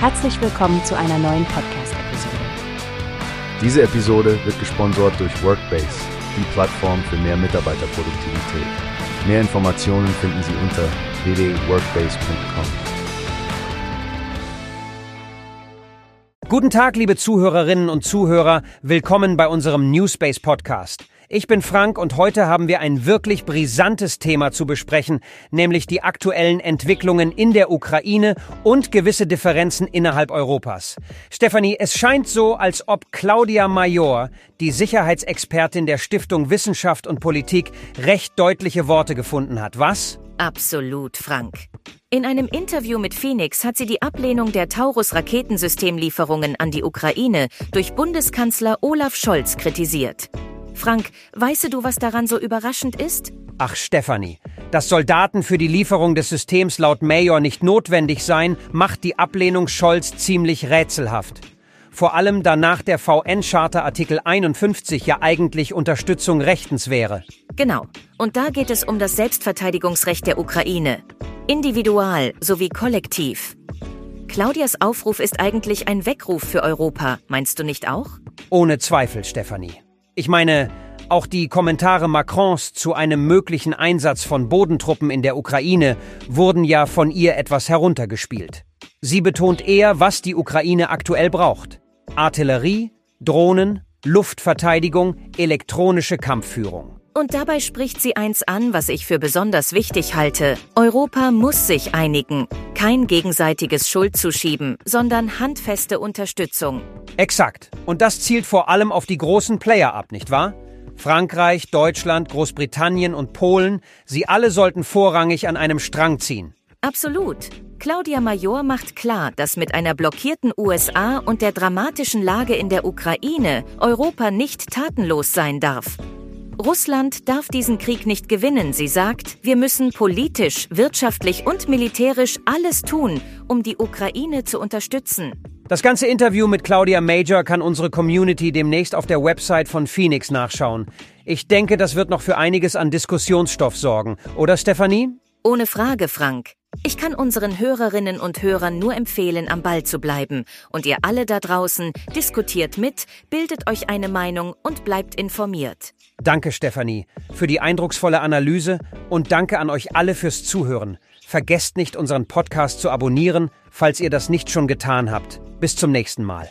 Herzlich willkommen zu einer neuen Podcast-Episode. Diese Episode wird gesponsert durch Workbase, die Plattform für mehr Mitarbeiterproduktivität. Mehr Informationen finden Sie unter www.workbase.com. Guten Tag, liebe Zuhörerinnen und Zuhörer. Willkommen bei unserem Newspace Podcast. Ich bin Frank und heute haben wir ein wirklich brisantes Thema zu besprechen, nämlich die aktuellen Entwicklungen in der Ukraine und gewisse Differenzen innerhalb Europas. Stefanie, es scheint so, als ob Claudia Major, die Sicherheitsexpertin der Stiftung Wissenschaft und Politik, recht deutliche Worte gefunden hat. Was? Absolut, Frank. In einem Interview mit Phoenix hat sie die Ablehnung der Taurus-Raketensystemlieferungen an die Ukraine durch Bundeskanzler Olaf Scholz kritisiert. Frank, weißt du, was daran so überraschend ist? Ach, Stefanie, dass Soldaten für die Lieferung des Systems laut Major nicht notwendig seien, macht die Ablehnung Scholz ziemlich rätselhaft. Vor allem da nach der VN-Charta Artikel 51 ja eigentlich Unterstützung rechtens wäre. Genau. Und da geht es um das Selbstverteidigungsrecht der Ukraine. Individual sowie kollektiv. Claudias Aufruf ist eigentlich ein Weckruf für Europa, meinst du nicht auch? Ohne Zweifel, Stefanie. Ich meine, auch die Kommentare Macrons zu einem möglichen Einsatz von Bodentruppen in der Ukraine wurden ja von ihr etwas heruntergespielt. Sie betont eher, was die Ukraine aktuell braucht. Artillerie, Drohnen, Luftverteidigung, elektronische Kampfführung. Und dabei spricht sie eins an, was ich für besonders wichtig halte. Europa muss sich einigen. Kein gegenseitiges Schuldzuschieben, sondern handfeste Unterstützung. Exakt. Und das zielt vor allem auf die großen Player ab, nicht wahr? Frankreich, Deutschland, Großbritannien und Polen, sie alle sollten vorrangig an einem Strang ziehen. Absolut. Claudia Major macht klar, dass mit einer blockierten USA und der dramatischen Lage in der Ukraine Europa nicht tatenlos sein darf. Russland darf diesen Krieg nicht gewinnen. Sie sagt, wir müssen politisch, wirtschaftlich und militärisch alles tun, um die Ukraine zu unterstützen. Das ganze Interview mit Claudia Major kann unsere Community demnächst auf der Website von Phoenix nachschauen. Ich denke, das wird noch für einiges an Diskussionsstoff sorgen. Oder Stefanie? Ohne Frage, Frank. Ich kann unseren Hörerinnen und Hörern nur empfehlen, am Ball zu bleiben. Und ihr alle da draußen, diskutiert mit, bildet euch eine Meinung und bleibt informiert. Danke, Stefanie, für die eindrucksvolle Analyse und danke an euch alle fürs Zuhören. Vergesst nicht, unseren Podcast zu abonnieren, falls ihr das nicht schon getan habt. Bis zum nächsten Mal.